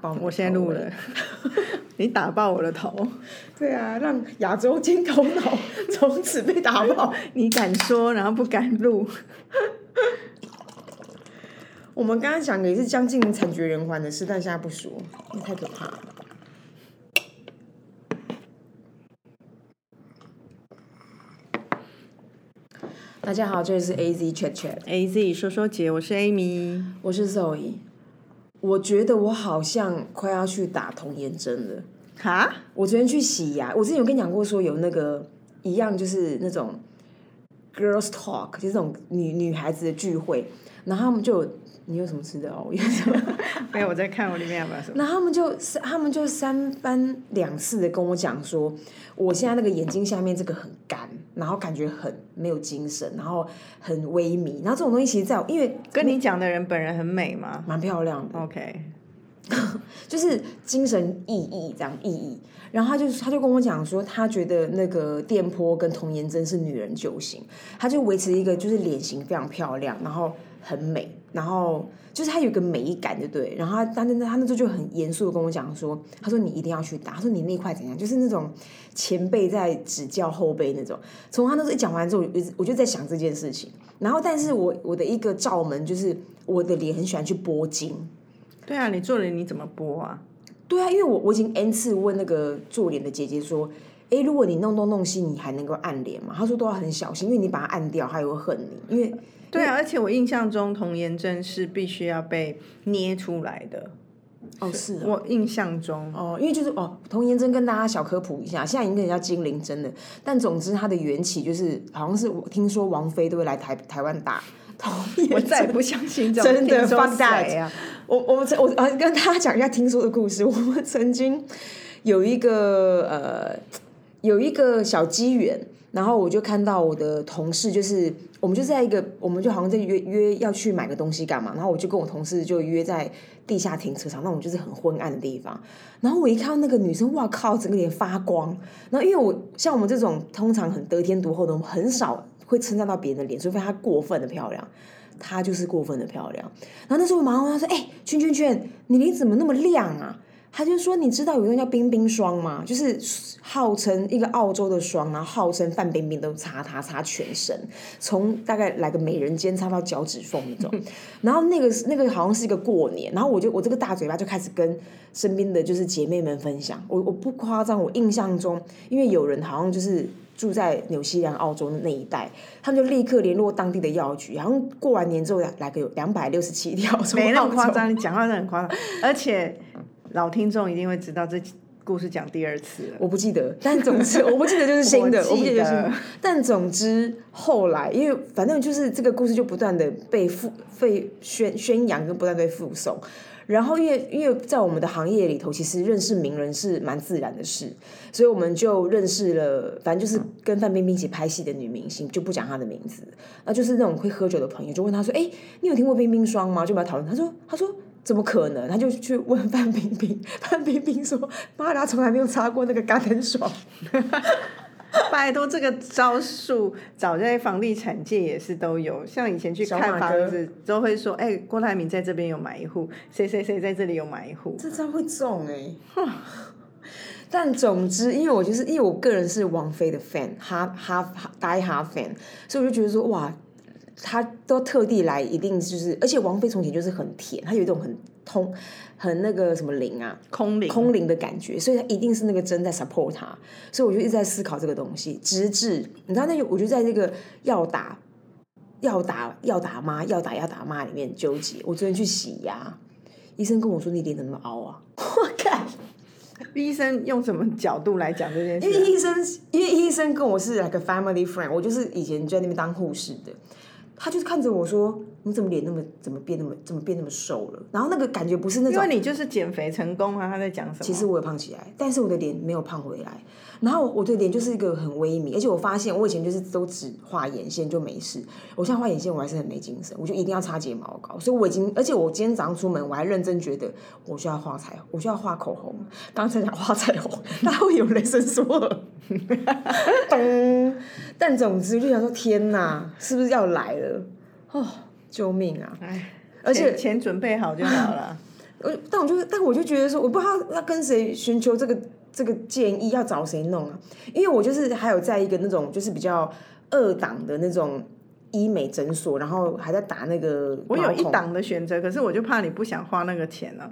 爆我现在录了，你打爆我的头，对啊，让亚洲金头脑 从此被打爆。你敢说，然后不敢录，我们刚刚讲的也是将近惨绝人寰的事，但现在不说，那太可怕了。大家好，这里是 A Z Chat Chat，A Z 说说姐，我是 Amy，我是 Zoe。我觉得我好像快要去打童颜针了。哈，我昨天去洗牙，我之前有跟你讲过，说有那个一样就是那种 girls talk，就是这种女女孩子的聚会，然后他们就有你有什么吃的哦？我有什么？没有我在看我里面有没有什么，那他们就他们就三番两次的跟我讲说，我现在那个眼睛下面这个很干，然后感觉很没有精神，然后很萎靡，然后这种东西其实在我因为跟你讲的人本人很美吗？蛮漂亮的，？OK，就是精神意义这样意义。然后他就他就跟我讲说，他觉得那个电波跟童颜针是女人救星，他就维持一个就是脸型非常漂亮，然后很美，然后就是他有一个美感，就对？然后他他那他那时候就很严肃的跟我讲说，他说你一定要去打，他说你那块怎样，就是那种前辈在指教后辈那种。从他那时候一讲完之后，我就我就在想这件事情。然后，但是我我的一个罩门就是我的脸很喜欢去拨筋。对啊，你做脸你怎么播啊？对啊，因为我我已经 n 次问那个做脸的姐姐说，哎，如果你弄东弄西，你还能够按脸吗？她说都要很小心，因为你把它按掉，她也会恨你。因为对啊，而且我印象中童颜针是必须要被捏出来的，哦是哦我印象中，哦，因为就是哦，童颜针跟大家小科普一下，现在已经跟人家精灵针了，但总之它的缘起就是好像是我听说王菲都会来台台湾打童颜针，我再也不相信这种真的听说 fuck that 谁啊？我我们曾我啊跟大家讲一下听说的故事。我们曾经有一个呃有一个小机缘，然后我就看到我的同事，就是我们就在一个我们就好像在约约要去买个东西干嘛，然后我就跟我同事就约在地下停车场那种就是很昏暗的地方。然后我一看到那个女生，哇靠，整个脸发光。然后因为我像我们这种通常很得天独厚的，我们很少会称赞到别人的脸，除非她过分的漂亮。她就是过分的漂亮。然后那时候我马上问她说：“哎、圈圈圈，你脸怎么那么亮啊？”她就说：“你知道有一个叫冰冰霜吗？就是号称一个澳洲的霜，然后号称范冰冰都擦它擦全身，从大概来个美人尖擦到脚趾缝那种。然后那个那个好像是一个过年，然后我就我这个大嘴巴就开始跟身边的就是姐妹们分享。我我不夸张，我印象中，因为有人好像就是。住在纽西兰、澳洲的那一带，他们就立刻联络当地的药局，然后过完年之后来来个有两百六十七条，没那么。夸张，你讲话真的很夸张，而且老听众一定会知道这故事讲第二次了。我不记得，但总之 我不记得就是新的，我记得我不记得就是。但总之后来，因为反正就是这个故事就不断的被复被宣宣扬跟不断被附送。然后，因为因为在我们的行业里头，其实认识名人是蛮自然的事，所以我们就认识了，反正就是跟范冰冰一起拍戏的女明星，就不讲她的名字，那就是那种会喝酒的朋友，就问她说：“哎，你有听过冰冰霜吗？”就把讨论。她说：“她说怎么可能？”他就去问范冰冰，范冰冰说：“妈的，她从来没有擦过那个甘能爽。”拜托，这个招数早在房地产界也是都有，像以前去看房子都会说，哎、郭台铭在这边有买一户，谁谁谁在这里有买一户。这招会中哎、但总之，因为我就是因为我个人是王菲的 fan，哈哈哈 die 哈 fan，所以我就觉得说哇，她都特地来，一定就是，而且王菲从前就是很甜，她有一种很通很那个什么灵啊，空灵，空灵的感觉，所以她一定是那个针在 support 她，所以我就一直在思考这个东西，直至你知道那个，我就在这个要打要打要打妈要打要打妈里面纠结。我昨天去洗牙，医生跟我说你脸怎么那么凹啊？我看。医生用什么角度来讲这件事、因为啊？医生，因为医生跟我是 like a family friend，我就是以前就在那边当护士的，他就是看着我说：“你怎么脸那么怎么变那么怎么变那么瘦了？”然后那个感觉不是那种因为，你就是减肥成功啊！他在讲什么？其实我有胖起来，但是我的脸没有胖回来。然后我的脸就是一个很微靡，而且我发现我以前就是都只画眼线就没事，我现在画眼线我还是很没精神，我就一定要擦睫毛膏。所以我已经，而且我今天早上出门我还认真觉得我需要画彩，我需要画口红。刚才讲画彩虹，然后有雷声说了，咚！但总之就想说，天哪，是不是要来了？哦，救命啊！哎，而且钱钱准备好就好了。我但我就但我就觉得说，我不知道要跟谁寻求这个这个建议，要找谁弄啊？因为我就是还有在一个那种就是比较二档的那种医美诊所，然后还在打那个我有一，档的选择，可是我就怕你不想花那个钱啊、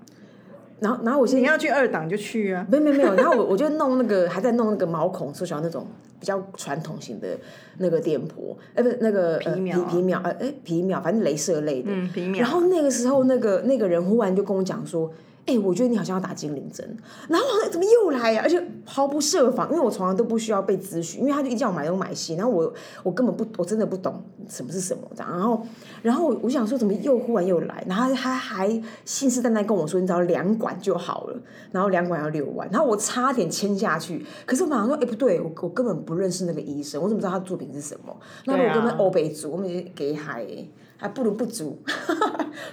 然后然后我现在你要去二档就去啊。没有没有没有，然后我我就弄那个还在弄那个毛孔缩小那种比较传统型的那个电波，哎不是那个呃皮秒啊皮皮秒呃哎皮秒，反正镭射类的，嗯，皮秒。然后那个时候，那个那个人忽然就跟我讲说：“哎、我觉得你好像要打精灵针。”然后怎么又来呀、而且毫不设防，因为我从来都不需要被咨询，因为他就一叫我买东买西，然后我我根本不，我真的不懂什么是什么这样。然后然后我想说怎么又忽然又来，然后他还信誓旦旦跟我说：“你只要两管就好了。”然后两管要六万，然后我差点签下去，可是我马上说：“哎、不对，我我根本不认识那个医生，我怎么知道他的作品是什么？那如果跟他欧北族，我们就给海、欸。”还不如不足，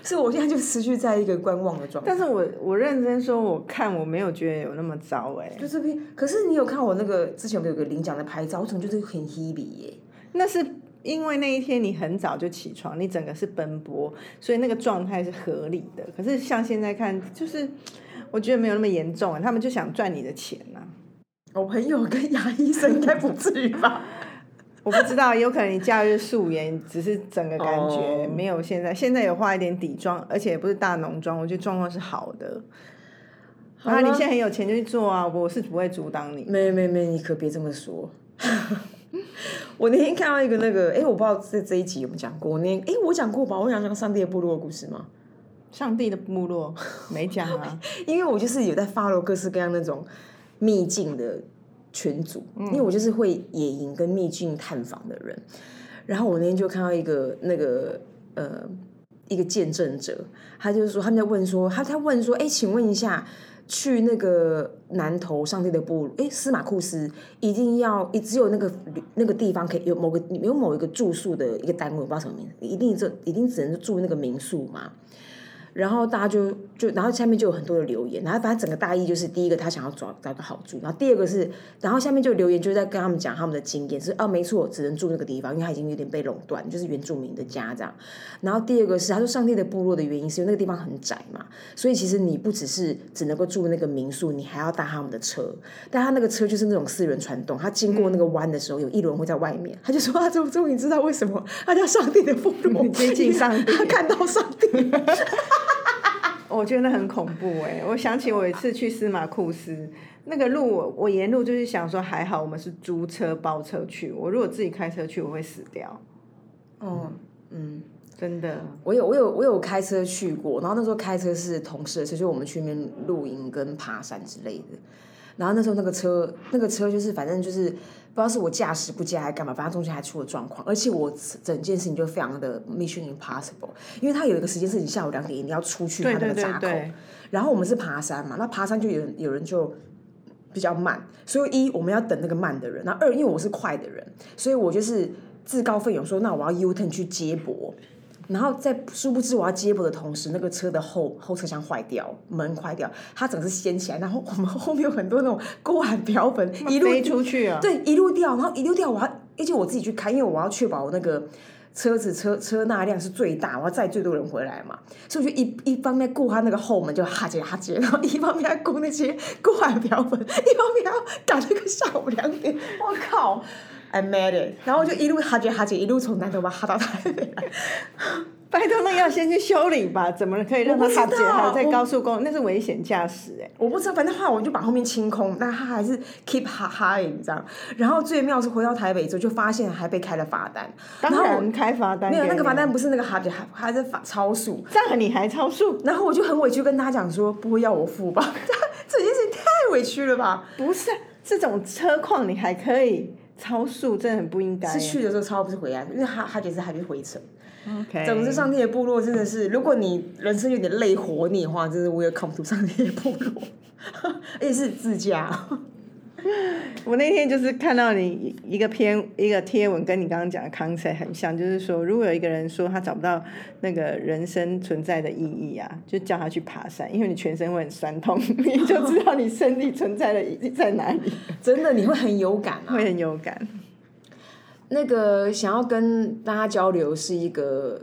所以我现在就持续在一个观望的状态。但是我我认真说，我看我没有觉得有那么糟哎、就这边，可是你有看我那个之前有没有个领奖的拍照？我怎么就是很 hebe 耶？那是因为那一天你很早就起床，你整个是奔波，所以那个状态是合理的。可是像现在看，就是我觉得没有那么严重啊，他们就想赚你的钱呐、我朋友跟牙医生应该不至于吧？我不知道，有可能你假日素颜，只是整个感觉哦没有现在。现在有化一点底妆，而且也不是大浓妆，我觉得状况是好的。啊，你现在很有钱就去做啊，我是不会阻挡你。没没没，你可别这么说。我那天看到一个那个，哎、我不知道这这一集有没有讲过。我那天，哎、我讲过吧？我讲讲上帝的部落的故事吗？上帝的部落没讲啊，因为我就是有在 follow 各式各样那种秘境的群组，因为我就是会野营跟秘境探访的人。然后我那天就看到一个那个呃一个见证者，他就是说他们在问说，他他问说，哎，请问一下，去那个南投上帝的部落，哎，司马库斯一定要只有那个那个地方可以有某个有某一个住宿的一个单位，我不知道什么名字，一定这一定只能住那个民宿嘛？然后大家就就，然后下面就有很多的留言，然后反正整个大意就是，第一个他想要找找个好住，然后第二个是，然后下面就留言就在跟他们讲他们的经验，是啊没错，只能住那个地方，因为他已经有点被垄断，就是原住民的家这样。然后第二个是，他说上帝的部落的原因是因为那个地方很窄嘛，所以其实你不只是只能够住那个民宿，你还要搭他们的车，但他那个车就是那种四轮传动，他经过那个弯的时候，有一轮会在外面，他就说他终终于知道为什么他叫上帝的部落，接近上帝 他看到上帝。我觉得那很恐怖哎、我想起我有一次去司马库斯，那个路我我沿路就是想说，还好我们是租车包车去，我如果自己开车去，我会死掉，哦，嗯，真的。我有我有我有开车去过，然后那时候开车是同事的车，就我们去那边露营跟爬山之类的。然后那时候那个车那个车就是反正就是不知道是我驾驶不佳还干嘛，反正中间还出了状况，而且我整件事情就非常的 mission impossible，因为它有一个时间是你下午两点一定要出去它对对对那个闸口，对，然后我们是爬山嘛，那爬山就有人有人就比较慢，所以一我们要等那个慢的人，然后二因为我是快的人，所以我就是自告奋勇说，那我要 U turn 去接驳。然后在殊不知我要接驳的同时，那个车的后后车厢坏掉，门坏掉，它整个是掀起来，然后我们后面有很多那种锅碗瓢盆 一路飞出去啊！对，一路掉，然后一路掉，我要，而且我自己去开，因为我要确保我那个车子车车那量是最大，我要载最多人回来嘛，所以我就一一方面顾他那个后门就哈接哈接，然后一方面要顾那些锅碗瓢盆，一方面要赶那个下午两点，我靠，I made it，然后我就一路哈姐哈姐，一路从南头把哈到台北来，拜托，那要先去修理吧？怎么可以让他哈姐还在高速公路？那是危险驾驶哎！我不知道，反正后来我就把后面清空，那他还是 keep 哈哈你知道，然后最妙是回到台北之后就发现还被开了罚单，当然后我们开罚单没有那个罚单不是那个哈姐，还还是罚超速，这样你还超速？然后我就很委屈跟他讲说，不会要我付吧？这件事情太委屈了吧？不是这种车况你还可以超速，真的很不应该。是去的时候超不是回来，因为哈哈姐是还没回程。OK，总之，上帝的部落真的是，如果你人生有点累活你的话，真是 welcome to 上帝的部落，而且是自驾。我那天就是看到你一个篇一个贴文，跟你刚刚讲的 concept 很像，就是说，如果有一个人说他找不到那个人生存在的意义啊，就叫他去爬山，因为你全身会很酸痛，你就知道你身体存在的意义在哪里，真的你会很有感啊。会很有感。那个想要跟大家交流是一个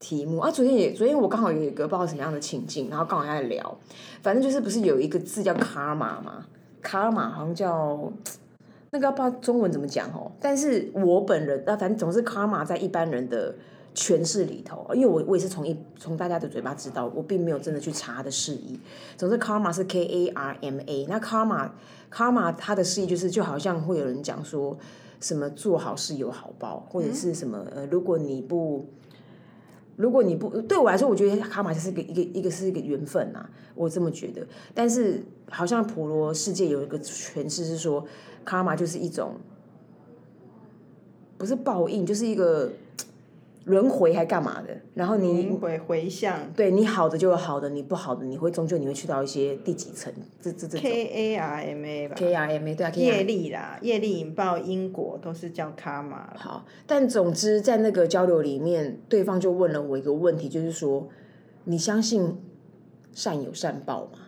题目啊。昨天也昨天我刚好有一个不知道什么样的情境，然后刚好在聊，反正就是不是有一个字叫卡玛吗？卡玛好像叫那个不知道中文怎么讲哦。但是我本人啊，反正总是卡玛在一般人的诠释里头，因为我我也是从一从大家的嘴巴知道，我并没有真的去查它的释义。总之，karma 是 K A R M A，那 karma karma 它的释义就是就好像会有人讲说什么做好事有好报，或者是什么呃，如果你不如果你不对我来说，我觉得卡玛就是一个一个一个是一个缘分呐、我这么觉得。但是好像普罗世界有一个诠释是说，卡玛就是一种不是报应，就是一个轮回还干嘛的。然后你轮回回向对你好的就有好的，你不好的你会终究你会去到一些第几层，这这这种 K A R M A 吧，K R M A 对啊业力啦，业力引爆因果都是叫卡玛。好，但总之在那个交流里面，对方就问了我一个问题，就是说，你相信善有善报吗？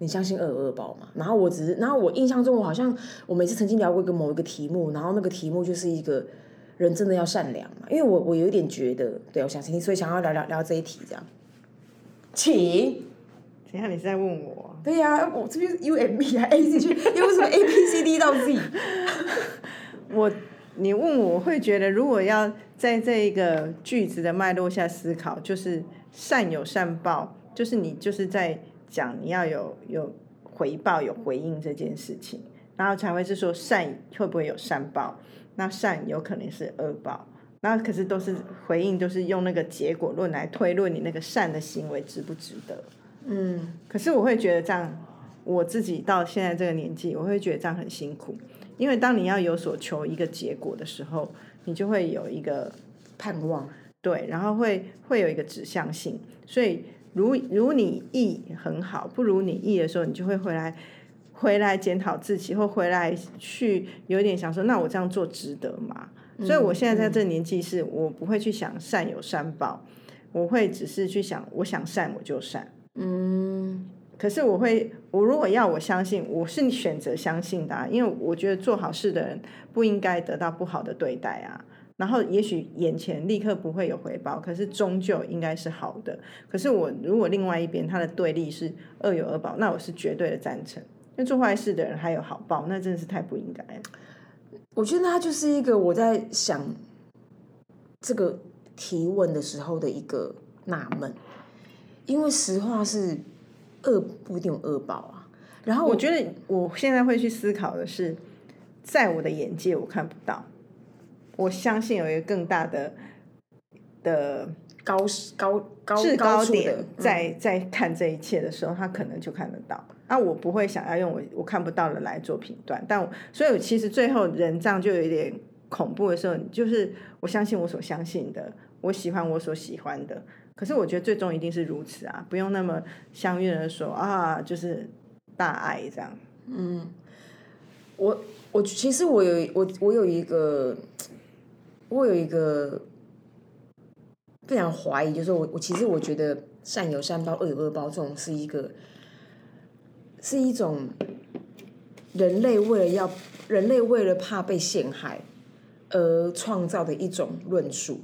你相信恶有恶报吗？然后我只是，然后我印象中，我好像我每次曾经聊过一个某一个题目，然后那个题目就是一个人真的要善良嘛？因为我我有一点觉得，对我想听，所以想要聊聊聊这一题这样。请，等一下你是在问我？对呀、我这边是 U M B 啊 A C 去，又为什么 A B C D 到 Z？我你问我，我会觉得如果要在这一个句子的脉络下思考，就是善有善报，就是你就是在讲你要有有回报、有回应这件事情，然后才会是说善会不会有善报？那善有可能是恶报，那可是都是回应，都是用那个结果论来推论你那个善的行为值不值得。嗯，可是我会觉得这样，我自己到现在这个年纪，我会觉得这样很辛苦，因为当你要有所求一个结果的时候，你就会有一个盼望，对，然后会会有一个指向性，所以如如你意很好，不如你意的时候，你就会回来回来检讨自己，或回来去有点想说，那我这样做值得吗？所以我现在在这个年纪是，我不会去想善有善报，我会只是去想，我想善我就善。嗯，可是我会，我如果要我相信，我是选择相信的、啊，因为我觉得做好事的人不应该得到不好的对待啊。然后也许眼前立刻不会有回报，可是终究应该是好的。可是我如果另外一边他的对立是恶有恶报，那我是绝对的赞成。做坏事的人还有好报，那真的是太不应该了。我觉得他就是一个我在想这个提问的时候的一个纳闷，因为实话是恶不一定有恶报啊。然后我觉得我现在会去思考的是，在我的眼界我看不到，我相信有一个更大的的高高高制高点的，在在看这一切的时候，他可能就看得到。那我不会想要用我我看不到的来做评断，但我所以其实最后人这样就有一点恐怖的时候，就是我相信我所相信的，我喜欢我所喜欢的。可是我觉得最终一定是如此啊，不用那么相约的说啊，就是大爱这样。嗯我我其实我有我我有一个我有一个非常怀疑，就是我我其实我觉得善有善报，恶有恶报，这种是一个是一种人类为了要人类为了怕被陷害而创造的一种论述。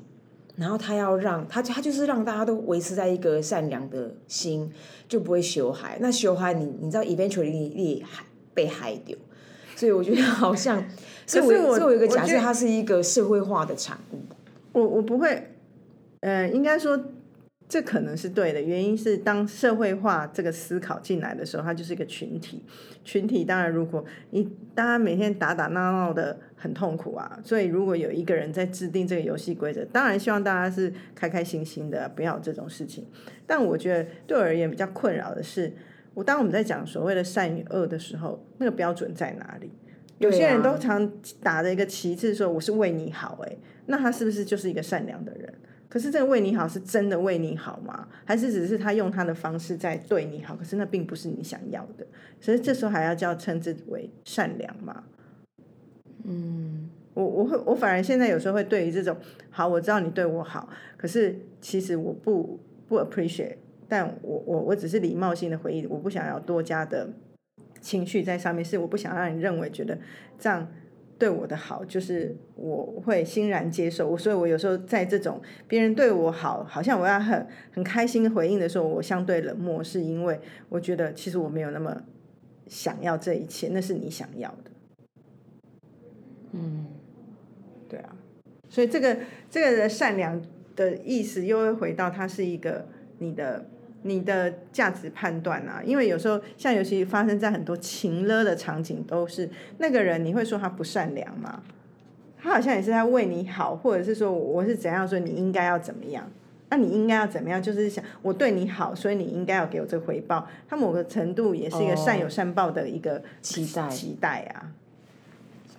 然后他要让他他就是让大家都维持在一个善良的心，就不会羞害。那羞害你你知道，eventually 你你害被害掉。所以我觉得好像，所以我我所以我有一个假设，它是一个社会化的产物。我我不会，呃，应该说这可能是对的。原因是当社会化这个思考进来的时候，它就是一个群体。群体当然，如果你大家每天打打闹闹的很痛苦啊，所以如果有一个人在制定这个游戏规则，当然希望大家是开开心心的，不要有这种事情。但我觉得对我而言比较困扰的是，我当我们在讲所谓的善与恶的时候，那个标准在哪里？有些人都常打着一个旗帜说我是为你好、欸，那他是不是就是一个善良的人？可是这个为你好是真的为你好吗？还是只是他用他的方式在对你好？可是那并不是你想要的，所以这时候还要叫称之为善良吗？嗯，我我会我反而现在有时候会对于这种好，我知道你对我好，可是其实我不不 appreciate，但我我我只是礼貌性的回应，我不想要多加的情绪在上面，是我不想让你认为觉得这样对我的好，就是我会欣然接受。我所以我有时候在这种别人对我好，好像我要很很开心回应的时候，我相对冷漠，是因为我觉得其实我没有那么想要这一切，那是你想要的。嗯，对啊，所以这个这个的善良的意思，又会回到它是一个你的你的价值判断啊。因为有时候像尤其发生在很多情勒的场景，都是那个人，你会说他不善良吗？他好像也是在为你好，或者是说我是怎样，说你应该要怎么样？那你应该要怎么样？就是想我对你好，所以你应该要给我这个回报。他某个程度也是一个善有善报的一个期待期待啊。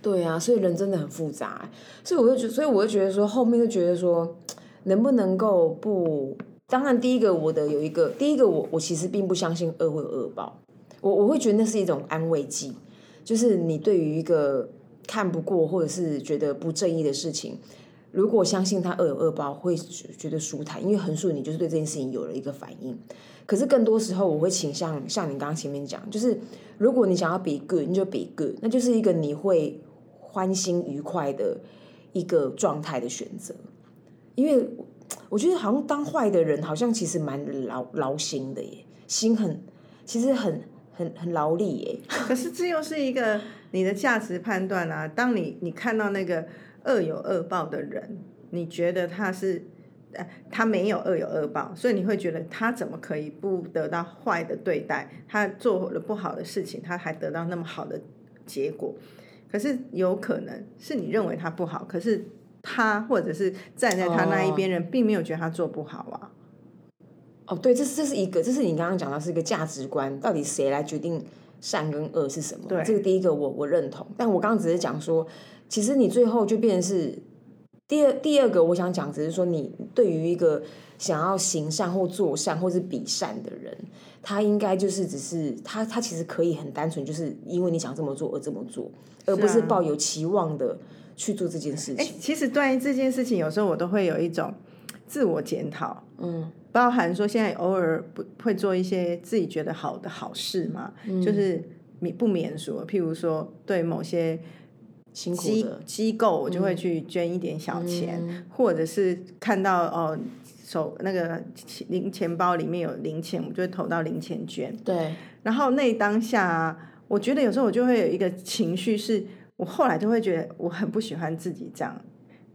对啊，所以人真的很复杂，所以我就觉，所以我就觉得说，后面就觉得说，能不能够不？当然，第一个我的有一个，第一个我我其实并不相信恶会有恶报，我我会觉得那是一种安慰剂，就是你对于一个看不过或者是觉得不正义的事情，如果相信他恶有恶报，会觉得舒坦，因为横竖你就是对这件事情有了一个反应。可是更多时候，我会倾向像你刚刚前面讲，就是如果你想要比 good，你就比 good，那就是一个你会。欢心愉快的一个状态的选择，因为我觉得好像当坏的人，好像其实蛮劳劳心的耶，心很其实很很很劳力耶。可是这又是一个你的价值判断啊。当你你看到那个恶有恶报的人，你觉得他是呃他没有恶有恶报，所以你会觉得他怎么可以不得到坏的对待？他做了不好的事情，他还得到那么好的结果？可是有可能是你认为他不好，可是他或者是站在他那一边人，并没有觉得他做不好啊。哦，对，这是这是一个，这是你刚刚讲到是一个价值观，到底谁来决定善跟恶是什么？对，这个第一个我我认同，但我刚刚只是讲说，其实你最后就变成是第二第二个，我想讲只是说，你对于一个想要行善或做善或是比善的人。他应该就是只是他，他其实可以很单纯，就是因为你想这么做而这么做，而不是抱有期望的去做这件事情。其实对于这件事情，有时候我都会有一种自我检讨，嗯，包含说现在偶尔不会做一些自己觉得好的好事嘛，就是免不免说，譬如说对某些机机构，我就会去捐一点小钱，或者是看到哦。手那个零钱包里面有零钱，我就会投到零钱捐。对。然后那当下，我觉得有时候我就会有一个情绪，是我后来就会觉得我很不喜欢自己这样，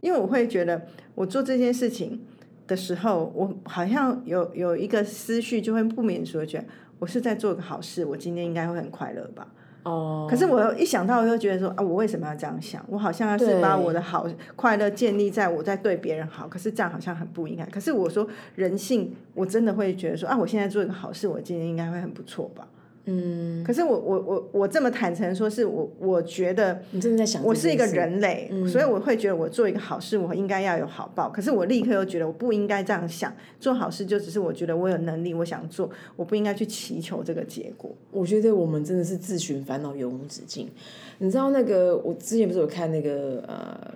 因为我会觉得我做这件事情的时候，我好像有有一个思绪，就会不免说觉得我是在做个好事，我今天应该会很快乐吧。哦，可是我一想到，我就觉得说啊，我为什么要这样想？我好像是把我的好快乐建立在我在对别人好，可是这样好像很不应该。可是我说人性，我真的会觉得说啊，我现在做一个好事，我今天应该会很不错吧。嗯，可是我我我我这么坦诚说，是我我觉得你真的在想，我是一个人类，所以我会觉得我做一个好事，我应该要有好报。可是我立刻又觉得我不应该这样想，做好事就只是我觉得我有能力，我想做，我不应该去祈求这个结果。我觉得我们真的是自寻烦恼，永无止境。你知道那个我之前不是有看那个呃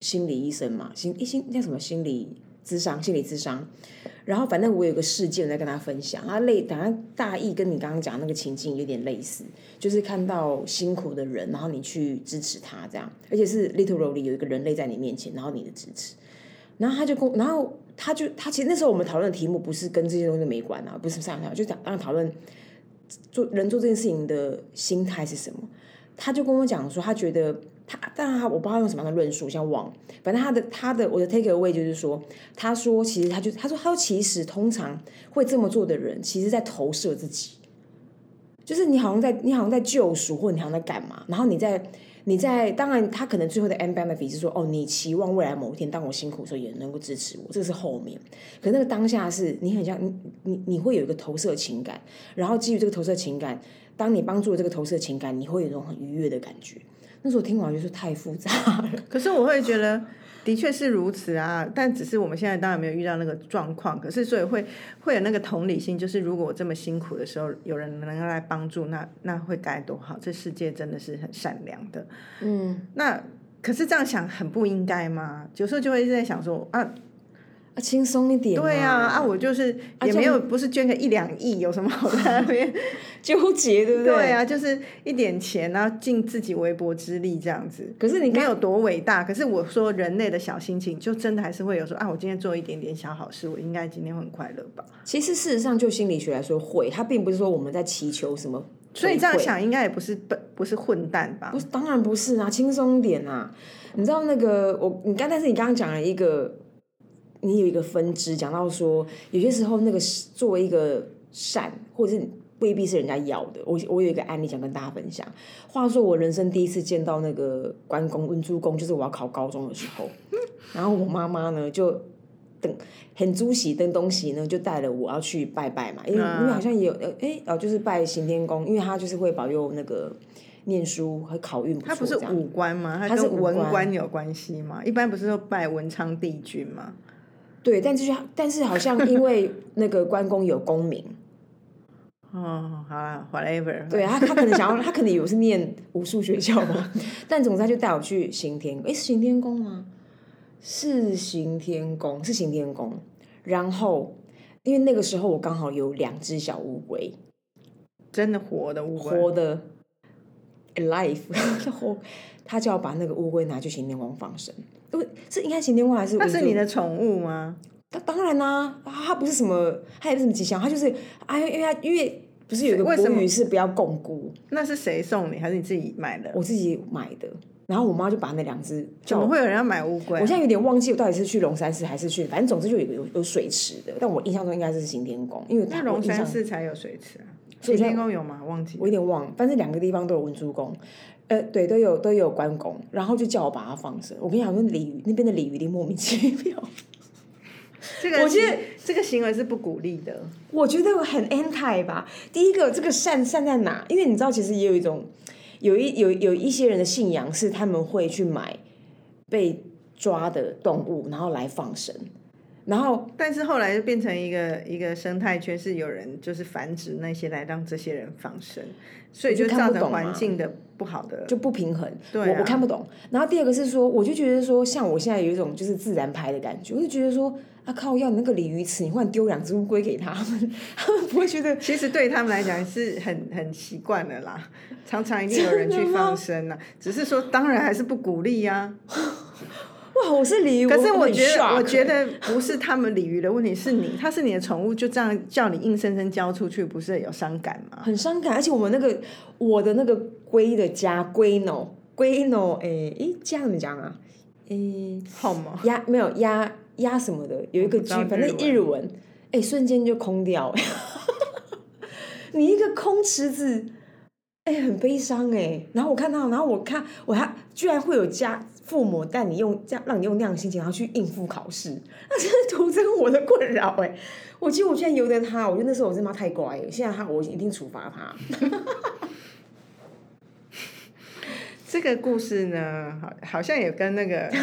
心理医生嘛，心一心叫什么心理智商，心理智商。然后反正我有个事件在跟他分享，他类，反正大意跟你刚刚讲那个情境有点类似，就是看到辛苦的人，然后你去支持他这样，而且是 literally 有一个人类在你面前，然后你的支持，然后他就跟，然后他就他其实那时候我们讨论的题目不是跟这些东西没关啊，不是上台就讲刚刚讨论做人做这件事情的心态是什么，他就跟我讲说他觉得。他，当然他我不知道用什么样的论述，像忘，反正他的他的我的 take away 就是说，他说其实他就他说他说其实通常会这么做的人，其实在投射自己，就是你好像在你好像在救赎，或你好像在干嘛，然后你在你在当然他可能最后的 end benefit 是说哦，你期望未来某一天当我辛苦的时候也能够支持我，这个是后面，可那个当下是你很像你你你会有一个投射情感，然后基于这个投射情感，当你帮助了这个投射情感，你会有一种很愉悦的感觉。那时候听完就是太复杂了，可是我会觉得的确是如此啊，但只是我们现在当然没有遇到那个状况，可是所以会会有那个同理心，就是如果我这么辛苦的时候，有人能够来帮助，那那会该多好，这世界真的是很善良的，嗯，那可是这样想很不应该吗？有时候就会在想说啊啊，轻松一点、对啊，啊，我就是也没有不是捐个一两亿，有什么好在那边 纠结，对不对？对啊，就是一点钱，然后尽自己微薄之力这样子。可是你看，没有多伟大，可是我说人类的小心情，就真的还是会有说啊，我今天做一点点小好事，我应该今天会很快乐吧？其实事实上，就心理学来说，会，它并不是说我们在祈求什么。所以这样想，应该也不是笨，不是混蛋吧？不是，当然不是啊，轻松点啊！你知道那个我，你刚，但是你刚刚讲了一个，你有一个分支讲到说，有些时候那个作为一个善，或者是未必是人家要的。我我有一个案例想跟大家分享。话说我人生第一次见到那个关公文珠公，就是我要考高中的时候，然后我妈妈呢就。等很朱喜登东西呢，就带了我要去拜拜嘛，因为因为好像也有呃哎哦，就是拜行天宫，因为他就是会保佑那个念书和考运。他不是武官吗？他是文官有关系吗？一般不是说拜文昌帝君吗？对，但是但是好像因为那个关公有功名。哦，好啊，whatever。对他，他可能想要，他可能以为是念武术学校嘛，但总之他就带我去行天，哎，是行天宫吗？是行天宫，是行天宫。然后，因为那个时候我刚好有两只小乌龟，真的活的乌龟，活的 alive。后 他就要把那个乌龟拿去行天宫放生。因为是应该行天宫还是？那是你的宠物吗？当当然啦，它不是什么，它也不是什么吉祥，它就是啊，因为它因为不是有一个古语是不要共孤。那是谁送你，还是你自己买的？我自己买的。然后我妈就把那两只，怎么会有人要买乌龟？我现在有点忘记我到底是去龙山寺还是去，反正总之就有有有水池的。但我印象中应该是行天宫，因为那龙山寺才有水池啊。行天宫有吗？忘记我有点忘，反正两个地方都有文殊宫，呃，对，都有都有关公。然后就叫我把它放生。我跟你讲，那鲤鱼那边的鲤鱼有点莫名其妙。这个我觉得这个行为是不鼓励的。我觉得很 anti 吧。第一个，这个善善在哪？因为你知道，其实也有一种。有一有有一些人的信仰是他们会去买被抓的动物，然后来放生，然后但是后来就变成一个一个生态圈，是有人就是繁殖那些来让这些人放生，所以就造成环境的不好的就不平衡。对，我我看不懂。然后第二个是说，我就觉得说，像我现在有一种就是自然拍的感觉，我就觉得说。啊靠！要那个鲤鱼池，你忽然丢两只乌龟给他们，他们不会觉得？其实对他们来讲是很很习惯的啦，常常一定有人去放生啦。只是说，当然还是不鼓励呀。哇，我是鲤鱼，可是我觉得，我觉得不是他们鲤鱼的问题，是你，他是你的宠物，就这样叫你硬生生交出去，不是有伤感吗？很伤感，而且我们那个我的那个龟的家龟 no 龟 no 哎诶家怎么讲啊？诶，好吗？鸭没有鸭。鸭什么的有一个句，反正日文，哎，瞬间就空掉。你一个空池子，哎，很悲伤哎。然后我看到，然后我看，我还居然会有家父母带你用这样，让你用那样的心情，然后去应付考试，那真是徒增我的困扰哎。我记得我现在由得他，我觉得那时候我真妈太乖了。现在他，我一定处罚他。这个故事呢，好，好像也跟那个。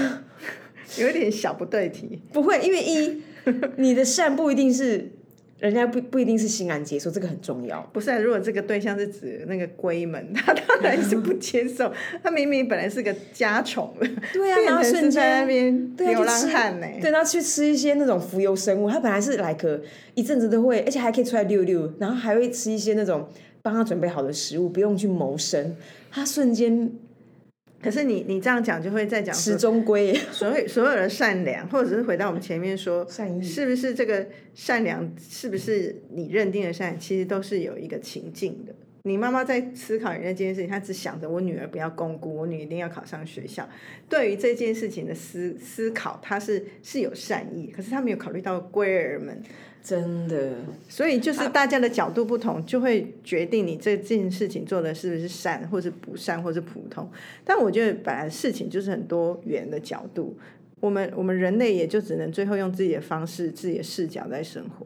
有一点小不对题，不会，因为一你的善不一定是人家不不一定是欣然接受，这个很重要。不是，如果这个对象是指那个龟们，他当然是不 接受。他明明本来是个家宠了，对啊，然后瞬间那边流浪汉呢，对，然后去吃一些那种浮游生物，他本来是来个一阵子都会，而且还可以出来溜溜，然后还会吃一些那种帮他准备好的食物，不用去谋生，他瞬间。可是你你这样讲就会再讲始终归所有所有的善良，或者是回到我们前面说，是不是这个善良，是不是你认定的善，其实都是有一个情境的。你妈妈在思考人家这件事情，她只想着我女儿不要公孤，我女儿一定要考上学校。对于这件事情的思思考，她是是有善意，可是她没有考虑到龟儿们。真的，所以就是大家的角度不同，就会决定你这件事情做的是不是善，或是不善，或是普通。但我觉得本来事情就是很多元的角度，我们我们人类也就只能最后用自己的方式、自己的视角在生活。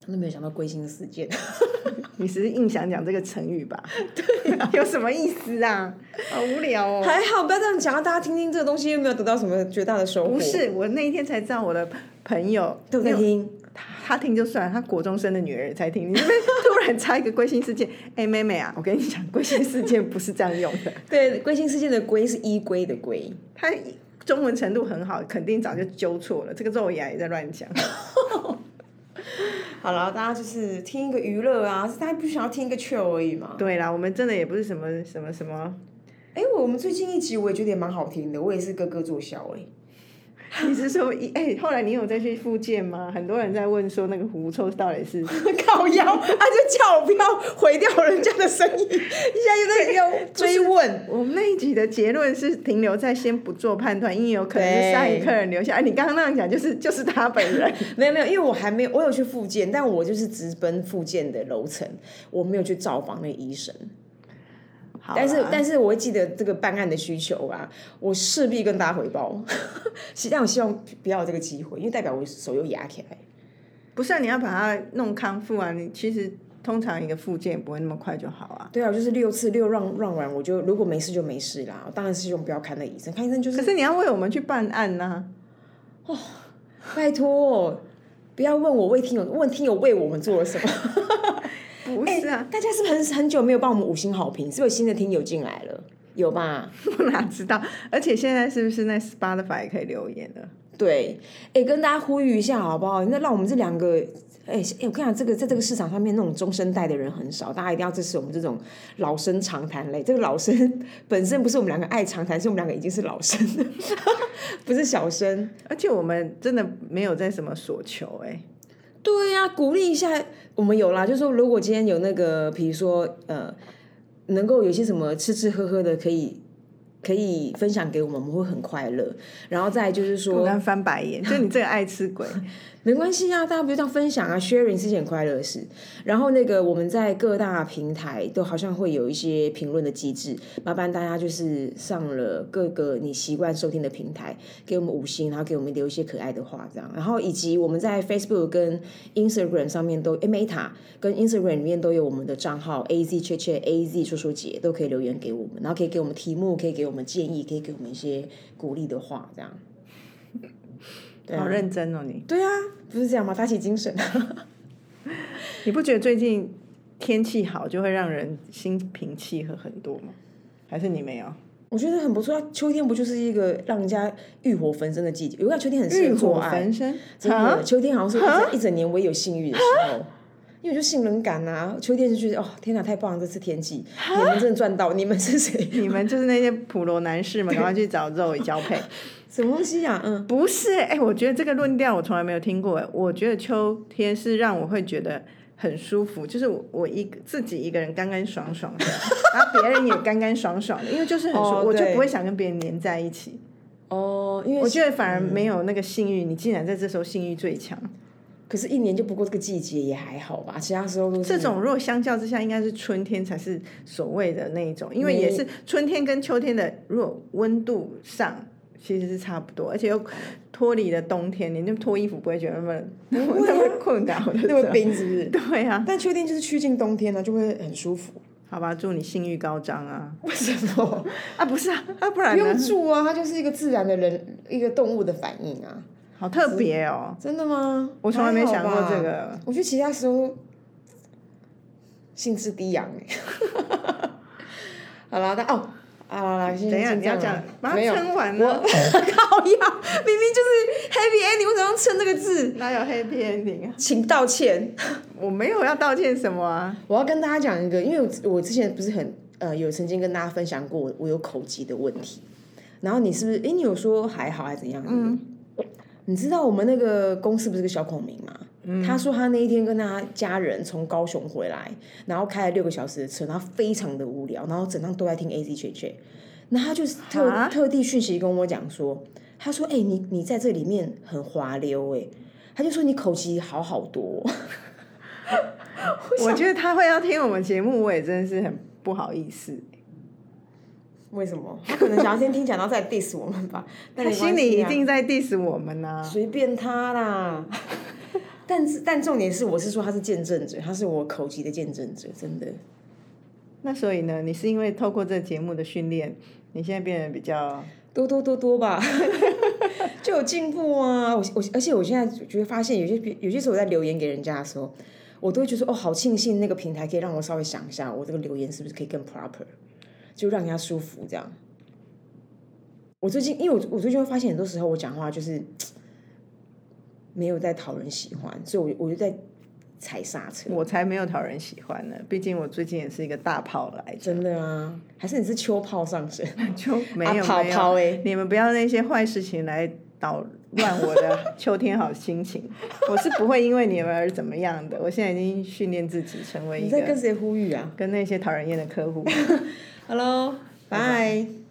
真的没有想到归心似箭，你只是硬想讲这个成语吧？对，有什么意思啊？好无聊哦。还好，不要这样讲，大家听听这个东西，又没有得到什么绝大的收获。不是，我那一天才知道我的朋友都在听。他听就算，他国中生的女儿才听。你这边突然插一个归心事件，哎，妹妹啊，我跟你讲，归心事件不是这样用的。对，归心事件的归是依归的归”。他中文程度很好，肯定早就纠错了。这个肉芽也在乱讲。好了，大家就是听一个娱乐啊，大家不想要听一个 chill 而已嘛。对啦，我们真的也不是什么什么什么。哎，我们最近一集我也觉得也蛮好听的，我也是咯咯作笑哎。你是说一哎，后来你有再去复健吗？很多人在问说那个狐臭到底是 靠腰，啊，就叫我不要毁掉人家的生意，一下又在要 追问。我们那一集的结论是停留在先不做判断，因为有可能是上一客人留下。哎，你刚刚那样讲就是就是他本人，没有没有，因为我还没有，我有去复健，但我就是直奔复健的楼层，我没有去造访那医生。但是，但是我会记得这个办案的需求啊，我势必跟大家回报。实际上，我希望不要有这个机会，因为代表我手又压起来。不是啊，你要把它弄康复啊！你其实通常一个复健不会那么快就好啊。对啊，就是六次六让让完，我就如果没事就没事啦。我当然是用不要看那医生，看医生就是。可是你要为我们去办案呐！哦，拜托，不要问我为听友问听友为我们做了什么。不是啊，大家是不是很很久没有帮我们五星好评？是不是新的听友进来了？有吧？我哪知道？而且现在是不是那 Spotify 也可以留言了？对，哎，跟大家呼吁一下好不好？那让我们这两个，哎哎，我跟你讲，这个在这个市场上面，那种中生代的人很少，大家一定要支持我们这种老生常谈类。这个老生本身不是我们两个爱常谈，是我们两个已经是老生，不是小生。而且我们真的没有在什么所求，哎。对呀，鼓励一下我们有啦。就是说，如果今天有那个，比如说，呃，能够有些什么吃吃喝喝的，可以。可以分享给我们，我们会很快乐。然后再就是说，我刚翻白眼，就你这个爱吃鬼，没关系啊，大家不要这样分享啊，sharing 是件很快乐的事。然后那个我们在各大平台都好像会有一些评论的机制，麻烦大家就是上了各个你习惯收听的平台，给我们五星，然后给我们留一些可爱的话，这样。然后以及我们在 Facebook 跟 Instagram 上面都，Meta 跟 Instagram 里面都有我们的账号，A Z 切切 A Z 说说姐都可以留言给我们，然后可以给我们题目，可以给。我们建议可以给我们一些鼓励的话，这样。好认真哦，你。对啊，不是这样吗？打起精神。你不觉得最近天气好就会让人心平气和很多吗？还是你没有？我觉得很不错啊，秋天不就是一个让人家欲火焚身的季节？有为秋天很适合做爱。真的，秋天好像是一整年唯有性欲的时候。因为就性冷感呐，秋天就觉得哦，天哪，太棒了！这次天气，你们真的赚到！你们是谁？你们就是那些普罗男士们，赶快去找肉交配。什么东西呀？嗯，不是，哎，我觉得这个论调我从来没有听过。我觉得秋天是让我会觉得很舒服，就是我一个自己一个人干干爽爽的，然后别人也干干爽爽的，因为就是很舒服，我就不会想跟别人黏在一起。哦，因为我觉得反而没有那个性欲，你竟然在这时候性欲最强。可是，一年就不过这个季节，也还好吧。其他时候都是这种。如果相较之下，应该是春天才是所谓的那一种，因为也是春天跟秋天的，如果温度上其实是差不多，而且又脱离了冬天，你就脱衣服不会觉得那么那么困难，那么冰，是不是？对啊。但秋天就是趋近冬天了，就会很舒服。好吧，祝你性欲高涨啊！为什么啊？不是啊，啊不然不用祝啊，它就是一个自然的人一个动物的反应啊。好特别哦！真的吗？我从来没想过这个。我觉得其他时候兴致低扬 哎。好了，那哦，啊，等一下你要讲，把它撑完了。靠呀，明明就是 happy ending，为什么要撑这个字？哪有 happy ending 啊？请道歉。我没有要道歉什么啊！我要跟大家讲一个，因为我之前不是很呃有曾经跟大家分享过我有口疾的问题，然后你是不是？哎，你有说还好还是怎样？嗯。你知道我们那个公司不是个小孔明吗？他说他那一天跟他家人从高雄回来，然后开了六个小时的车，然后非常的无聊，然后整趟都在听 A Z 切切，那他就是特特地讯息跟我讲说，他说：“哎，你你在这里面很滑溜哎。”他就说你口气好好多。我觉得他会要听我们节目，我也真的是很不好意思。为什么？他可能想要先听讲，然后再 diss 我们吧。但他心里一定在 diss 我们呐。随便他啦。但是，但重点是，我是说他是见证者，他是我口级的见证者，真的。那所以呢？你是因为透过这节目的训练，你现在变得比较多多多多吧？就有进步啊！我我而且我现在觉得发现，有些有些时候我在留言给人家的时候，我都会觉得哦，好庆幸那个平台可以让我稍微想一下，我这个留言是不是可以更 proper。就让人家舒服，这样。我最近因为我我最近会发现很多时候我讲话就是 没有在讨人喜欢，所以我我就在踩刹车。我才没有讨人喜欢呢，毕竟我最近也是一个大炮来着，真的啊，还是你是秋炮上身？就没有啊跑没有跑欸你们不要那些坏事情来捣乱我的 秋天好心情。我是不会因为你们而怎么样的，我现在已经训练自己成为一个你在跟谁呼吁啊跟那些讨人厌的客户。？Hello，拜。